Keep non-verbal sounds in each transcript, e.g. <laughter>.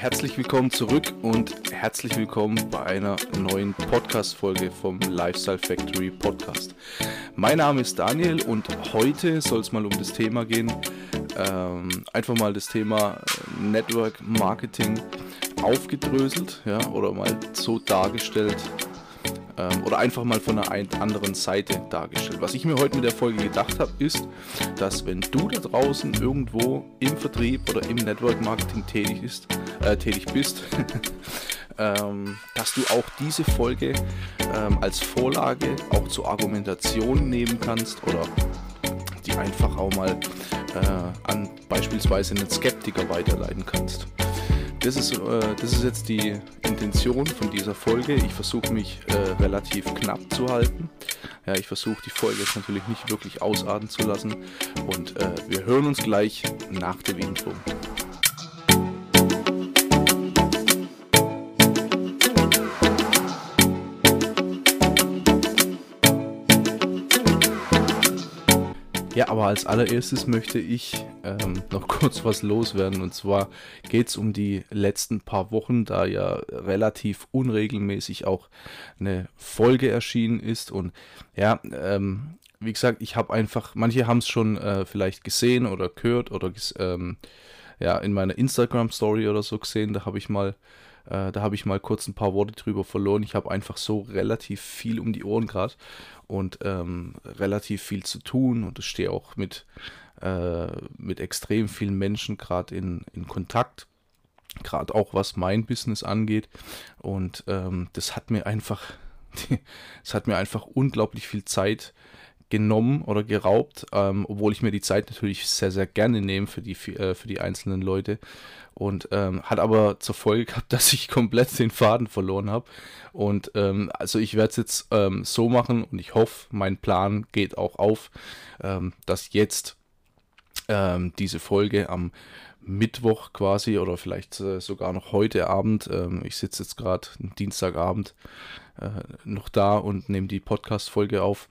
herzlich willkommen zurück und herzlich willkommen bei einer neuen Podcast-Folge vom Lifestyle Factory Podcast. Mein Name ist Daniel und heute soll es mal um das Thema gehen, ähm, einfach mal das Thema Network Marketing aufgedröselt, ja, oder mal so dargestellt, ähm, oder einfach mal von einer anderen Seite dargestellt. Was ich mir heute mit der Folge gedacht habe, ist, dass wenn du da draußen irgendwo im Vertrieb oder im Network Marketing tätig, ist, äh, tätig bist, <laughs> ähm, dass du auch diese Folge ähm, als Vorlage auch zur Argumentation nehmen kannst oder die einfach auch mal äh, an beispielsweise einen Skeptiker weiterleiten kannst das ist, äh, das ist jetzt die Intention von dieser Folge. Ich versuche mich äh, relativ knapp zu halten. Ja, ich versuche die Folge jetzt natürlich nicht wirklich ausarten zu lassen. Und äh, wir hören uns gleich nach dem Intro. Aber als allererstes möchte ich ähm, <laughs> noch kurz was loswerden. Und zwar geht es um die letzten paar Wochen, da ja relativ unregelmäßig auch eine Folge erschienen ist. Und ja, ähm, wie gesagt, ich habe einfach, manche haben es schon äh, vielleicht gesehen oder gehört oder ähm, ja, in meiner Instagram-Story oder so gesehen. Da habe ich mal äh, da habe ich mal kurz ein paar Worte drüber verloren. Ich habe einfach so relativ viel um die Ohren gerade und ähm, relativ viel zu tun und ich stehe auch mit, äh, mit extrem vielen Menschen gerade in, in Kontakt, gerade auch was mein Business angeht und ähm, das hat mir einfach, <laughs> das hat mir einfach unglaublich viel Zeit genommen oder geraubt, ähm, obwohl ich mir die Zeit natürlich sehr, sehr gerne nehme für die, äh, für die einzelnen Leute. Und ähm, hat aber zur Folge gehabt, <laughs> dass ich komplett den Faden verloren habe. Und ähm, also ich werde es jetzt ähm, so machen und ich hoffe, mein Plan geht auch auf, ähm, dass jetzt ähm, diese Folge am Mittwoch quasi oder vielleicht äh, sogar noch heute Abend, ich sitze jetzt gerade Dienstagabend äh, noch da und nehme die Podcast-Folge auf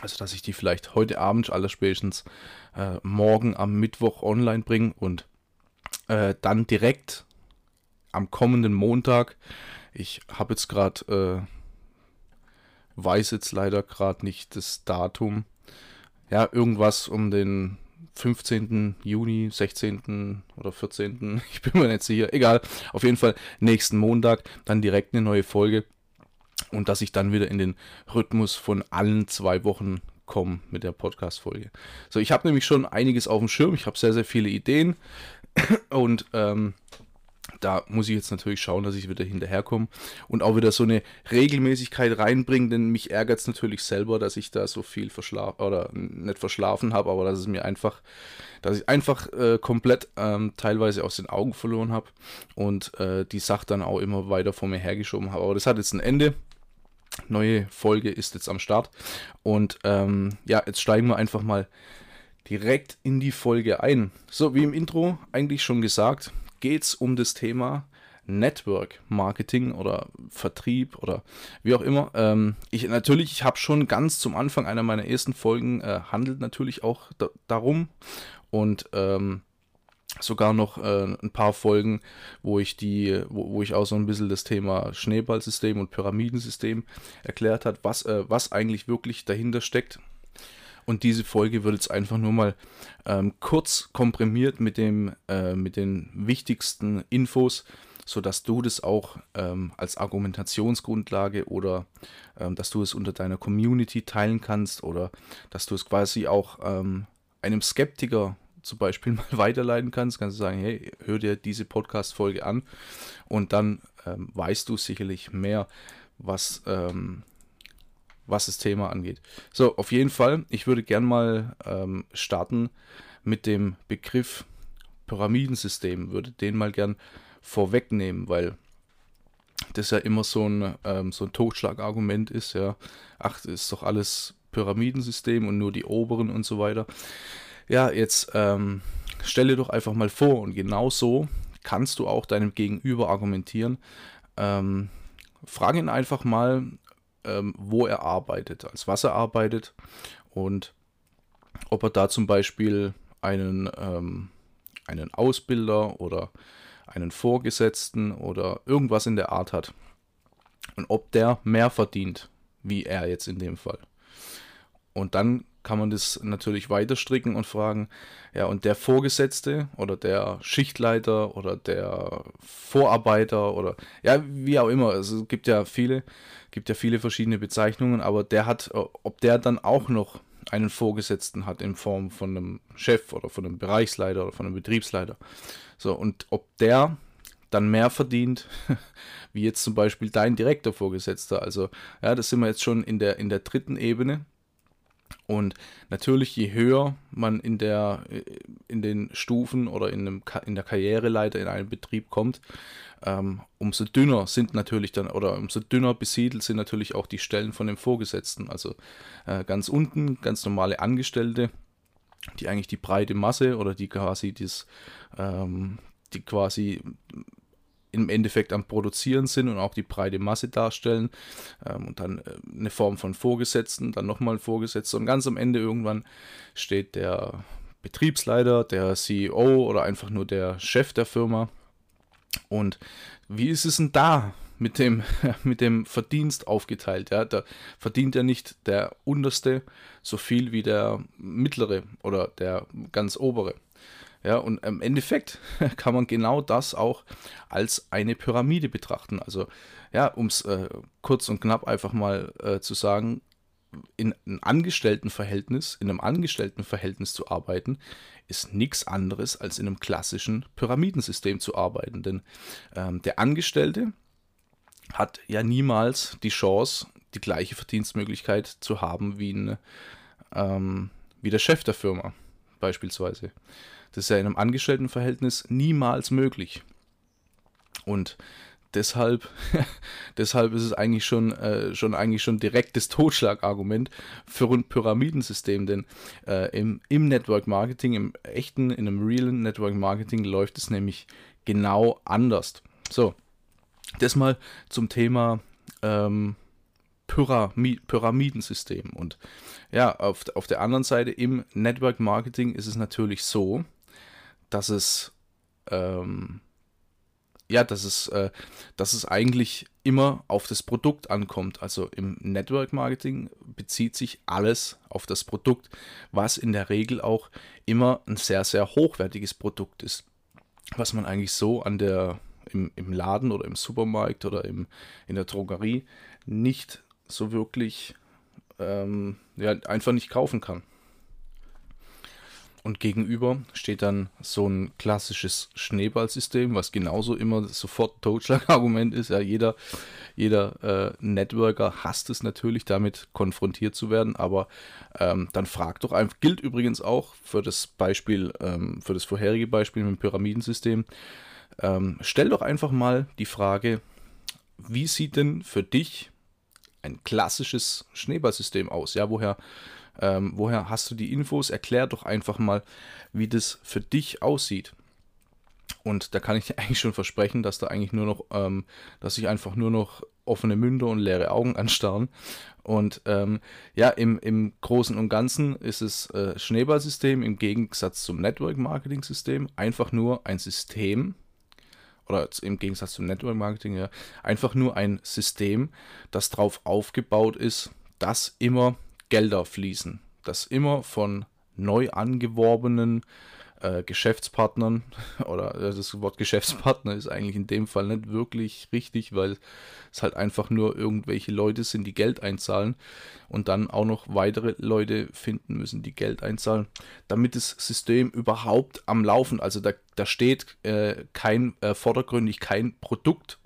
also, dass ich die vielleicht heute Abend, allerspätestens äh, morgen am Mittwoch online bringe und äh, dann direkt am kommenden Montag. Ich habe jetzt gerade, äh, weiß jetzt leider gerade nicht das Datum. Ja, irgendwas um den 15. Juni, 16. oder 14. <laughs> Ich bin mir nicht sicher. Egal. Auf jeden Fall nächsten Montag dann direkt eine neue Folge und dass ich dann wieder in den Rhythmus von allen zwei Wochen komme mit der Podcast-Folge. So, ich habe nämlich schon einiges auf dem Schirm. Ich habe sehr, sehr viele Ideen <clears throat> und ähm, da muss ich jetzt natürlich schauen, dass ich wieder hinterherkomme und auch wieder so eine Regelmäßigkeit reinbringen, denn mich ärgert es natürlich selber, dass ich da so viel verschlafen oder nicht verschlafen habe, aber dass es mir einfach, dass ich einfach äh, komplett ähm, teilweise aus den Augen verloren habe und äh, die Sache dann auch immer weiter vor mir hergeschoben habe. Aber das hat jetzt ein Ende. Neue Folge ist jetzt am Start und ähm, ja, jetzt steigen wir einfach mal direkt in die Folge ein. So, wie im Intro eigentlich schon gesagt, geht es um das Thema Network Marketing oder Vertrieb oder wie auch immer. Ähm, ich natürlich, ich habe schon ganz zum Anfang einer meiner ersten Folgen äh, handelt natürlich auch da, darum und ähm, sogar noch äh, ein paar Folgen, wo ich die, wo, wo, ich auch so ein bisschen das Thema Schneeballsystem und Pyramidensystem erklärt hat, was, äh, was eigentlich wirklich dahinter steckt. Und diese Folge wird jetzt einfach nur mal ähm, kurz komprimiert mit, dem, äh, mit den wichtigsten Infos, sodass du das auch ähm, als Argumentationsgrundlage oder ähm, dass du es unter deiner Community teilen kannst oder dass du es quasi auch ähm, einem Skeptiker zum Beispiel <laughs> mal weiterleiten kannst, kannst du sagen, hey, hör dir diese Podcast-Folge an und dann ähm, weißt du sicherlich mehr, was, ähm, was das Thema angeht. So, auf jeden Fall, ich würde gern mal ähm, starten mit dem Begriff Pyramidensystem, würde den mal gern vorwegnehmen, weil das ja immer so ein, ähm, so ein Totschlagargument ist, ja, ach, ist doch alles Pyramidensystem und nur die oberen und so weiter. Ja, jetzt ähm, stelle doch einfach mal vor und genau so kannst du auch deinem Gegenüber argumentieren. Ähm, frag ihn einfach mal, ähm, wo er arbeitet, als was er arbeitet und ob er da zum Beispiel einen, ähm, einen Ausbilder oder einen Vorgesetzten oder irgendwas in der Art hat. Und ob der mehr verdient, wie er jetzt in dem Fall. Und dann kann man das natürlich weiter stricken und fragen, ja, und der Vorgesetzte oder der Schichtleiter oder der Vorarbeiter oder ja, wie auch immer, also es gibt ja viele, gibt ja viele verschiedene Bezeichnungen, aber der hat, ob der dann auch noch einen Vorgesetzten hat in Form von einem Chef oder von einem Bereichsleiter oder von einem Betriebsleiter. So, und ob der dann mehr verdient, <laughs> wie jetzt zum Beispiel dein direkter Vorgesetzter. Also, ja, das sind wir jetzt schon in der, in der dritten Ebene. Und natürlich, je höher man in, der, in den Stufen oder in, einem, in der Karriereleiter in einen Betrieb kommt, ähm, umso dünner sind natürlich dann, oder umso dünner besiedelt sind natürlich auch die Stellen von dem Vorgesetzten. Also äh, ganz unten, ganz normale Angestellte, die eigentlich die breite Masse oder die quasi das, ähm, die quasi im Endeffekt am Produzieren sind und auch die breite Masse darstellen. Ähm, und dann äh, eine Form von Vorgesetzten, dann nochmal Vorgesetzter und ganz am Ende irgendwann steht der Betriebsleiter, der CEO oder einfach nur der Chef der Firma. Und wie ist es denn da mit dem, <laughs> mit dem Verdienst aufgeteilt? Ja? Da verdient ja nicht der Unterste so viel wie der Mittlere oder der ganz Obere. Ja, und im Endeffekt <laughs> kann man genau das auch als eine Pyramide betrachten. Also, ja, um es äh, kurz und knapp einfach mal äh, zu sagen, in einem Angestelltenverhältnis, in einem Angestelltenverhältnis zu arbeiten, ist nichts anderes als in einem klassischen Pyramidensystem zu arbeiten. Denn ähm, der Angestellte hat ja niemals die Chance, die gleiche Verdienstmöglichkeit zu haben wie, ein, ähm, wie der Chef der Firma beispielsweise. Das ist ja in einem Angestelltenverhältnis niemals möglich. Und deshalb, <laughs> deshalb ist es eigentlich schon, äh, schon eigentlich schon direktes Totschlagargument für ein Pyramidensystem, denn äh, im, im Network Marketing, im echten, in einem realen Network Marketing läuft es nämlich genau anders. So, das mal zum Thema ähm, Pyramid Pyramidensystem. Und ja, auf, auf der anderen Seite im Network Marketing ist es natürlich so, dass es ähm, ja, dass es, äh, dass es eigentlich immer auf das Produkt ankommt. Also im Network Marketing bezieht sich alles auf das Produkt, was in der Regel auch immer ein sehr, sehr hochwertiges Produkt ist. Was man eigentlich so an der, im, im Laden oder im Supermarkt oder im, in der Drogerie nicht so wirklich ähm, ja, einfach nicht kaufen kann. Und gegenüber steht dann so ein klassisches Schneeballsystem, was genauso immer sofort Totschlagargument ist. Ja, jeder, jeder äh, Networker hasst es natürlich, damit konfrontiert zu werden. Aber ähm, dann fragt doch einfach, gilt übrigens auch für das Beispiel, ähm, für das vorherige Beispiel mit dem Pyramidensystem. Ähm, stell doch einfach mal die Frage, wie sieht denn für dich ein klassisches Schneeballsystem aus? Ja, woher ähm, woher hast du die Infos? Erklär doch einfach mal, wie das für dich aussieht. Und da kann ich dir <laughs> eigentlich schon versprechen, dass da eigentlich nur noch, ähm, dass ich einfach nur noch offene Münder und leere Augen <laughs> anstarren. Und ähm, ja, im, im Großen und Ganzen ist es äh, Schneeballsystem im Gegensatz zum Network Marketing System einfach nur ein System, oder im Gegensatz zum Network Marketing, ja, einfach nur ein System, das darauf aufgebaut ist, dass immer Gelder fließen. Das immer von neu angeworbenen äh, Geschäftspartnern <laughs> oder äh, das Wort Geschäftspartner ist eigentlich in dem Fall nicht wirklich richtig, weil es halt einfach nur irgendwelche Leute sind, die Geld einzahlen und dann auch noch weitere Leute finden müssen, die Geld einzahlen, damit das System überhaupt am Laufen, also da, da steht äh, kein äh, vordergründig kein Produkt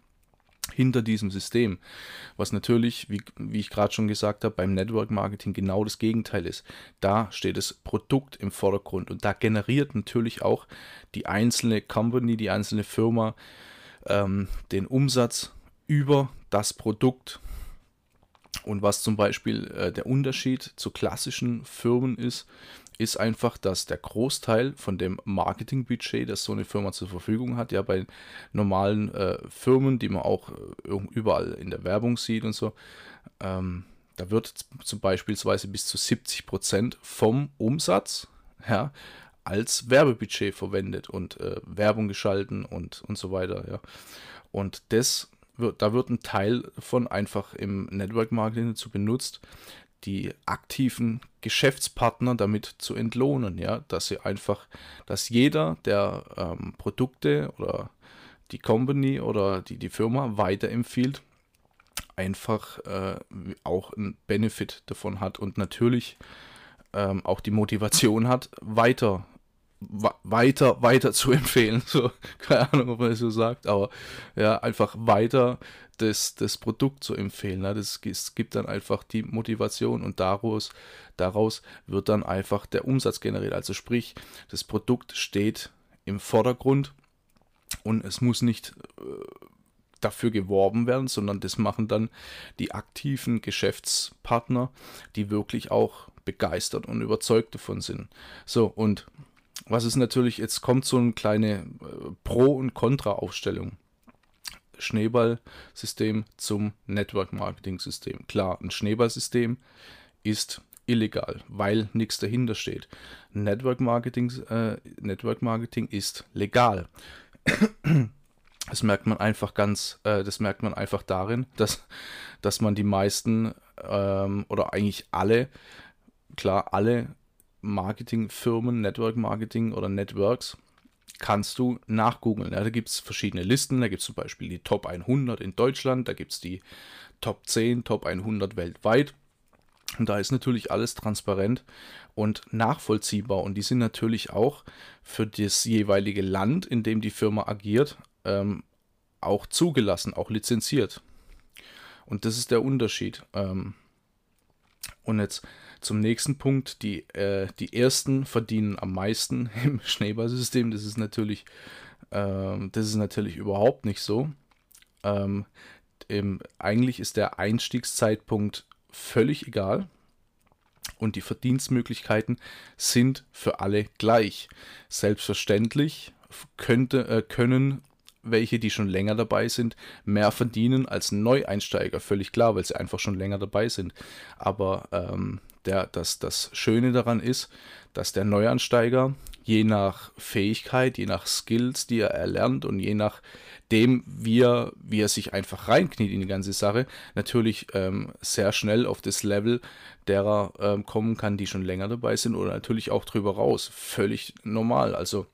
hinter diesem System. Was natürlich, wie, wie ich gerade schon gesagt habe, beim Network Marketing genau das Gegenteil ist. Da steht das Produkt im Vordergrund und da generiert natürlich auch die einzelne Company, die einzelne Firma ähm, den Umsatz über das Produkt. Und was zum Beispiel äh, der Unterschied zu klassischen Firmen ist, ist einfach, dass der Großteil von dem Marketingbudget, das so eine Firma zur Verfügung hat, ja bei normalen äh, Firmen, die man auch äh, überall in der Werbung sieht und so, ähm, da wird zum Beispiel bis zu 70 Prozent vom Umsatz ja, als Werbebudget verwendet und äh, Werbung geschalten und, und so weiter. Ja. Und das wird, da wird ein Teil von einfach im Network Marketing dazu benutzt, die aktiven Geschäftspartner damit zu entlohnen, ja, dass sie einfach, dass jeder, der ähm, Produkte oder die Company oder die, die Firma weiterempfiehlt, einfach äh, auch einen Benefit davon hat und natürlich ähm, auch die Motivation hat, weiter weiter, weiter <laughs> zu empfehlen. So, keine Ahnung, ob man das so sagt, aber ja, einfach weiter das, das Produkt zu empfehlen. Ne? Das, das gibt dann einfach die Motivation und daraus, daraus wird dann einfach der Umsatz generiert. Also sprich, das Produkt steht im Vordergrund und es muss nicht äh, dafür geworben werden, sondern das machen dann die aktiven Geschäftspartner, die wirklich auch begeistert und überzeugt davon sind. So, und was ist natürlich, jetzt kommt so eine kleine äh, Pro- und Kontra-Aufstellung. Schneeballsystem zum Network-Marketing-System. Klar, ein Schneeballsystem ist illegal, weil nichts dahinter steht. Network Marketing, äh, Network Marketing ist legal. <clears throat> Das merkt man einfach ganz, äh, das merkt man einfach darin, dass, dass man die meisten ähm, oder eigentlich alle, klar, alle Marketingfirmen, Network Marketing oder Networks, kannst du nachgoogeln. Ja, da gibt es verschiedene Listen. Da gibt es zum Beispiel die Top 100 in Deutschland, da gibt es die Top 10, Top 100 weltweit. Und da ist natürlich alles transparent und nachvollziehbar. Und die sind natürlich auch für das jeweilige Land, in dem die Firma agiert, ähm, auch zugelassen, auch lizenziert. Und das ist der Unterschied. Ähm, und jetzt zum nächsten Punkt. Die, äh, die ersten verdienen am meisten <laughs> im Schneeballsystem. Das ist natürlich, ähm, das ist natürlich überhaupt nicht so. Ähm, im, eigentlich ist der Einstiegszeitpunkt völlig egal und die Verdienstmöglichkeiten sind für alle gleich. Selbstverständlich könnte, äh, können welche, die schon länger dabei sind, mehr verdienen als Neueinsteiger. Völlig klar, weil sie einfach schon länger dabei sind. Aber ähm, der, das, das Schöne daran ist, dass der Neuansteiger je nach Fähigkeit, je nach Skills, die er erlernt und je nach dem, wie er, wie er sich einfach reinkniet in die ganze Sache, natürlich ähm, sehr schnell auf das Level derer ähm, kommen kann, die schon länger dabei sind oder natürlich auch drüber raus. Völlig normal. Also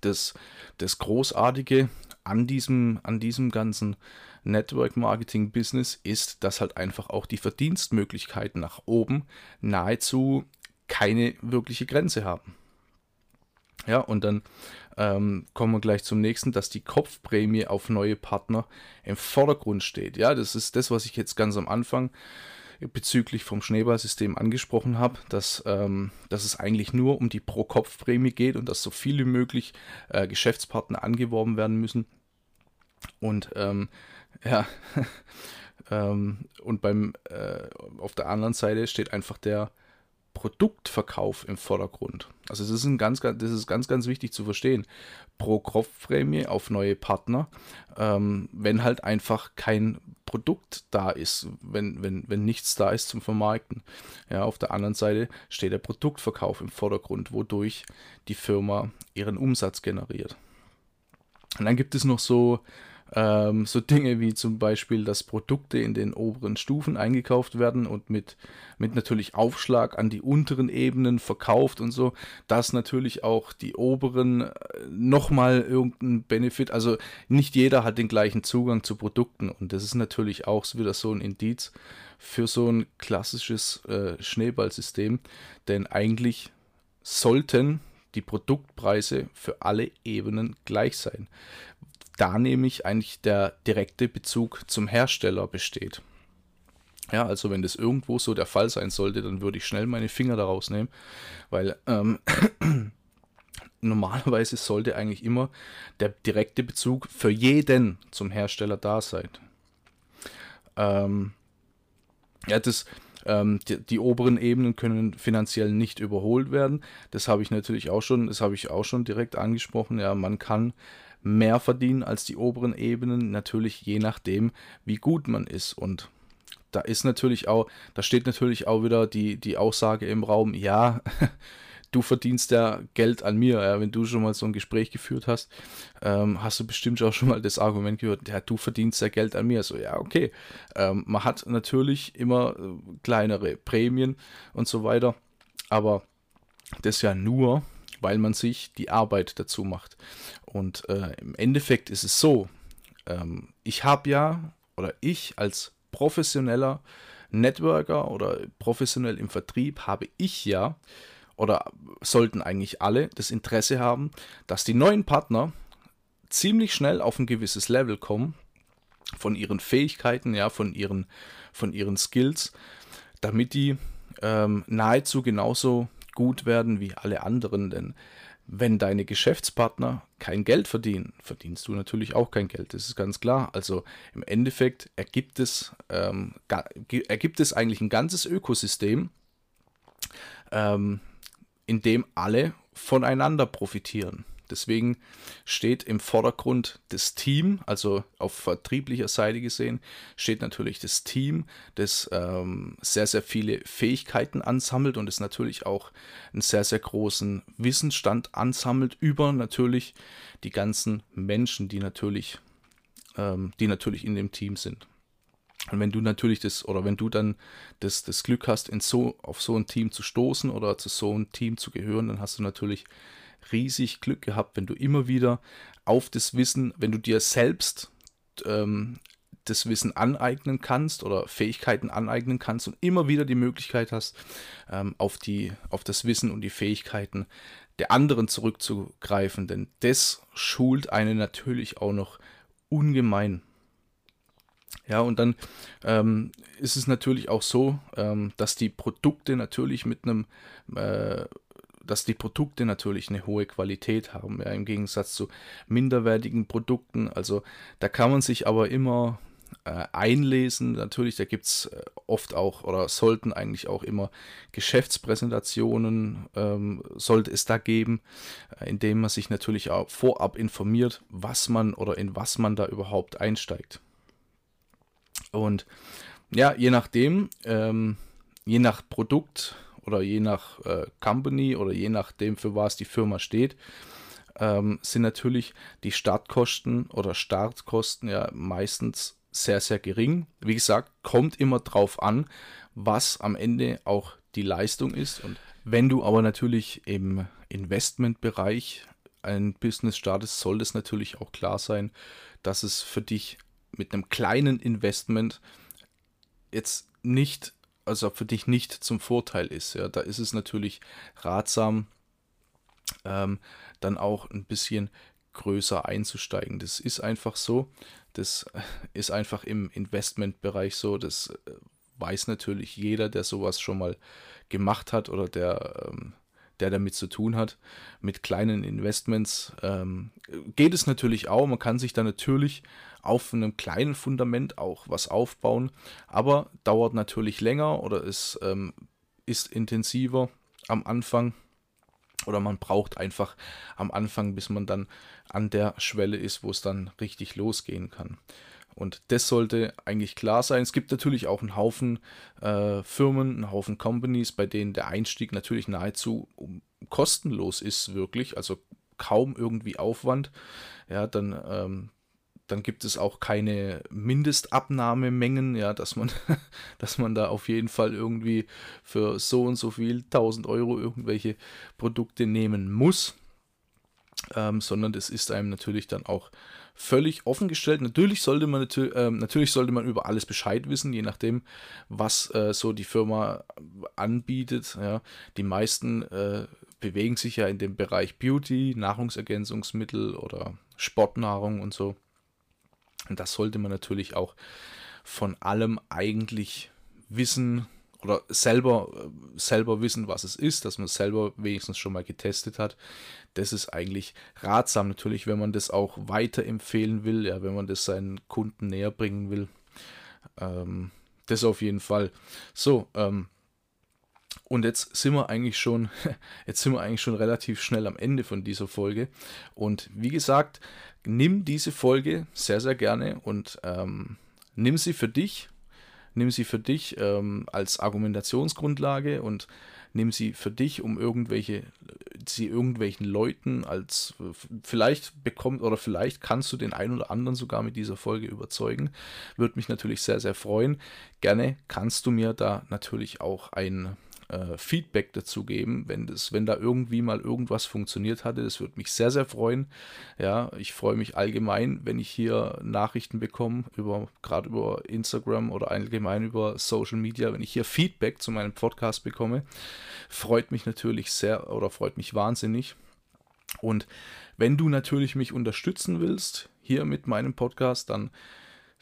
das, das Großartige an diesem, an diesem ganzen Network Marketing Business ist, dass halt einfach auch die Verdienstmöglichkeiten nach oben nahezu keine wirkliche Grenze haben. Ja, und dann ähm, kommen wir gleich zum nächsten, dass die Kopfprämie auf neue Partner im Vordergrund steht. Ja, das ist das, was ich jetzt ganz am Anfang bezüglich vom Schneeballsystem angesprochen habe, dass, ähm, dass es eigentlich nur um die Pro-Kopf-Prämie geht und dass so viel wie möglich äh, Geschäftspartner angeworben werden müssen. Und ähm, ja, <laughs> ähm, und beim äh, auf der anderen Seite steht einfach der Produktverkauf im Vordergrund. Also das ist, ein ganz, ganz, das ist ganz, ganz wichtig zu verstehen. Pro Kopfprämie auf neue Partner, ähm, wenn halt einfach kein Produkt da ist, wenn, wenn, wenn nichts da ist zum Vermarkten. Ja, auf der anderen Seite steht der Produktverkauf im Vordergrund, wodurch die Firma ihren Umsatz generiert. Und dann gibt es noch so ähm, so Dinge wie zum Beispiel, dass Produkte in den oberen Stufen eingekauft werden und mit, mit natürlich Aufschlag an die unteren Ebenen verkauft und so, dass natürlich auch die oberen äh, nochmal irgendeinen Benefit, also nicht jeder hat den gleichen Zugang zu Produkten und das ist natürlich auch wieder so ein Indiz für so ein klassisches äh, Schneeballsystem, denn eigentlich sollten die Produktpreise für alle Ebenen gleich sein da nämlich eigentlich der direkte Bezug zum Hersteller besteht. Ja, also wenn das irgendwo so der Fall sein sollte, dann würde ich schnell meine Finger daraus nehmen, weil ähm, <clears throat> normalerweise sollte eigentlich immer der direkte Bezug für jeden zum Hersteller da sein. Ähm, ja, das, ähm, die, die, oberen Ebenen können finanziell nicht überholt werden. Das habe ich natürlich auch schon, das habe ich auch schon direkt angesprochen. Ja, man kann mehr verdienen als die oberen Ebenen, natürlich je nachdem, wie gut man ist. Und da ist natürlich auch, da steht natürlich auch wieder die, die Aussage im Raum, ja, <laughs> du verdienst ja Geld an mir. Ja, wenn du schon mal so ein Gespräch geführt hast, ähm, hast du bestimmt auch schon mal das Argument gehört, ja, du verdienst ja Geld an mir. So, ja, okay. Ähm, man hat natürlich immer äh, kleinere Prämien und so weiter, aber das ja nur, weil man sich die Arbeit dazu macht. Und äh, im Endeffekt ist es so, ähm, ich habe ja, oder ich als professioneller Networker oder professionell im Vertrieb habe ich ja, oder sollten eigentlich alle das Interesse haben, dass die neuen Partner ziemlich schnell auf ein gewisses Level kommen von ihren Fähigkeiten, ja, von ihren, von ihren Skills, damit die ähm, nahezu genauso gut werden wie alle anderen. Denn wenn deine Geschäftspartner kein Geld verdienen, verdienst du natürlich auch kein Geld. Das ist ganz klar. Also im Endeffekt ergibt es, ähm, ergibt es eigentlich ein ganzes Ökosystem, ähm, in dem alle voneinander profitieren. Deswegen steht im Vordergrund das Team, also auf vertrieblicher Seite gesehen, steht natürlich das Team, das ähm, sehr, sehr viele Fähigkeiten ansammelt und es natürlich auch einen sehr, sehr großen Wissensstand ansammelt über natürlich die ganzen Menschen, die natürlich, ähm, die natürlich in dem Team sind. Und wenn du natürlich das, oder wenn du dann das, das Glück hast, in so, auf so ein Team zu stoßen oder zu so einem Team zu gehören, dann hast du natürlich riesig Glück gehabt, wenn du immer wieder auf das Wissen, wenn du dir selbst ähm, das Wissen aneignen kannst oder Fähigkeiten aneignen kannst und immer wieder die Möglichkeit hast, ähm, auf, die, auf das Wissen und die Fähigkeiten der anderen zurückzugreifen. Denn das schult einen natürlich auch noch ungemein. Ja, und dann ähm, ist es natürlich auch so, ähm, dass die Produkte natürlich mit einem äh, dass die Produkte natürlich eine hohe Qualität haben, ja, im Gegensatz zu minderwertigen Produkten. Also da kann man sich aber immer äh, einlesen. Natürlich, da gibt es äh, oft auch oder sollten eigentlich auch immer Geschäftspräsentationen, ähm, sollte es da geben, äh, indem man sich natürlich auch vorab informiert, was man oder in was man da überhaupt einsteigt. Und ja, je nachdem, ähm, je nach Produkt, oder je nach äh, Company oder je nachdem, für was die Firma steht, ähm, sind natürlich die Startkosten oder Startkosten ja meistens sehr, sehr gering. Wie gesagt, kommt immer drauf an, was am Ende auch die Leistung ist. Und wenn du aber natürlich im Investmentbereich ein Business startest, soll es natürlich auch klar sein, dass es für dich mit einem kleinen Investment jetzt nicht also für dich nicht zum Vorteil ist. Ja, da ist es natürlich ratsam, ähm, dann auch ein bisschen größer einzusteigen. Das ist einfach so. Das ist einfach im Investmentbereich so. Das äh, weiß natürlich jeder, der sowas schon mal gemacht hat oder der ähm, der damit zu tun hat. Mit kleinen Investments ähm, geht es natürlich auch. Man kann sich da natürlich auf einem kleinen Fundament auch was aufbauen, aber dauert natürlich länger oder es ähm, ist intensiver am Anfang oder man braucht einfach am Anfang, bis man dann an der Schwelle ist, wo es dann richtig losgehen kann. Und das sollte eigentlich klar sein. Es gibt natürlich auch einen Haufen äh, Firmen, einen Haufen Companies, bei denen der Einstieg natürlich nahezu kostenlos ist, wirklich. Also kaum irgendwie Aufwand. Ja, dann, ähm, dann gibt es auch keine Mindestabnahmemengen, ja, dass man, <laughs> dass man da auf jeden Fall irgendwie für so und so viel 1000 Euro irgendwelche Produkte nehmen muss. Ähm, sondern das ist einem natürlich dann auch völlig offen gestellt. Natürlich sollte man äh, natürlich sollte man über alles Bescheid wissen, je nachdem, was äh, so die Firma anbietet. Ja. Die meisten äh, bewegen sich ja in dem Bereich Beauty, Nahrungsergänzungsmittel oder Sportnahrung und so. Und das sollte man natürlich auch von allem eigentlich wissen, oder selber, äh, selber wissen, was es ist, dass man selber wenigstens schon mal getestet hat. Das ist eigentlich ratsam natürlich, wenn man das auch weiterempfehlen will, ja, wenn man das seinen Kunden näher bringen will. Ähm, das auf jeden Fall. So, ähm, und jetzt sind wir eigentlich schon, <laughs> jetzt sind wir eigentlich schon relativ schnell am Ende von dieser Folge. Und wie gesagt, nimm diese Folge sehr, sehr gerne und ähm, nimm sie für dich nimm sie für dich ähm, als Argumentationsgrundlage und nimm sie für dich, um irgendwelche, sie irgendwelchen Leuten als, vielleicht bekommt oder vielleicht kannst du den einen oder anderen sogar mit dieser Folge überzeugen. Würde mich natürlich sehr, sehr freuen. Gerne kannst du mir da natürlich auch ein äh, Feedback dazu geben, wenn das, wenn da irgendwie mal irgendwas funktioniert hatte. Das würde mich sehr, sehr freuen. Ja, ich freue mich allgemein, wenn ich hier Nachrichten bekomme, über, gerade über Instagram oder allgemein über Social Media, wenn ich hier Feedback zu meinem Podcast bekomme. Freut mich natürlich sehr oder freut mich wahnsinnig. Und wenn du natürlich mich unterstützen willst, hier mit meinem Podcast, dann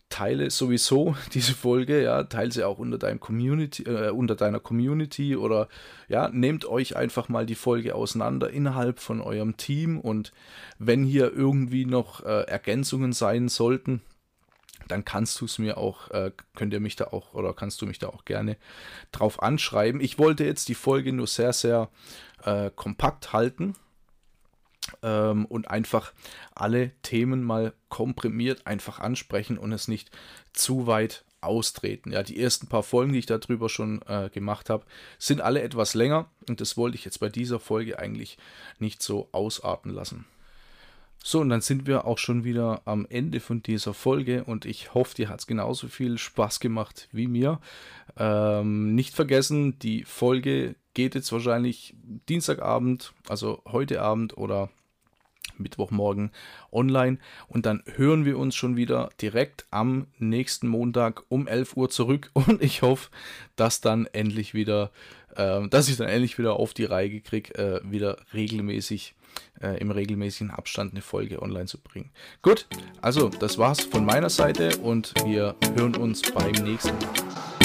teile sowieso <laughs> diese Folge, ja, teile sie auch unter deinem Community, äh, unter deiner Community oder ja, nehmt euch einfach mal die Folge auseinander innerhalb von eurem Team. Und wenn hier irgendwie noch äh, Ergänzungen sein sollten, dann kannst du es mir auch, äh, könnt ihr mich da auch oder kannst du mich da auch gerne drauf anschreiben. Ich wollte jetzt die Folge nur sehr, sehr äh, kompakt halten ähm, und einfach alle Themen mal komprimiert einfach ansprechen und es nicht zu weit austreten. Ja, die ersten paar Folgen, die ich darüber schon äh, gemacht habe, sind alle etwas länger und das wollte ich jetzt bei dieser Folge eigentlich nicht so ausarten lassen. So, und dann sind wir auch schon wieder am Ende von dieser Folge und ich hoffe, dir hat es genauso viel Spaß gemacht wie mir. Ähm, nicht vergessen, die Folge geht jetzt wahrscheinlich Dienstagabend, also heute Abend oder Mittwochmorgen online und dann hören wir uns schon wieder direkt am nächsten Montag um 11 Uhr zurück <laughs> und ich hoffe, dass dann endlich wieder, äh, dass ich dann endlich wieder auf die Reihe gekriegt, äh, wieder regelmäßig äh, im regelmäßigen Abstand eine Folge online zu bringen. Gut, also das war's von meiner Seite und wir hören uns beim nächsten Mal.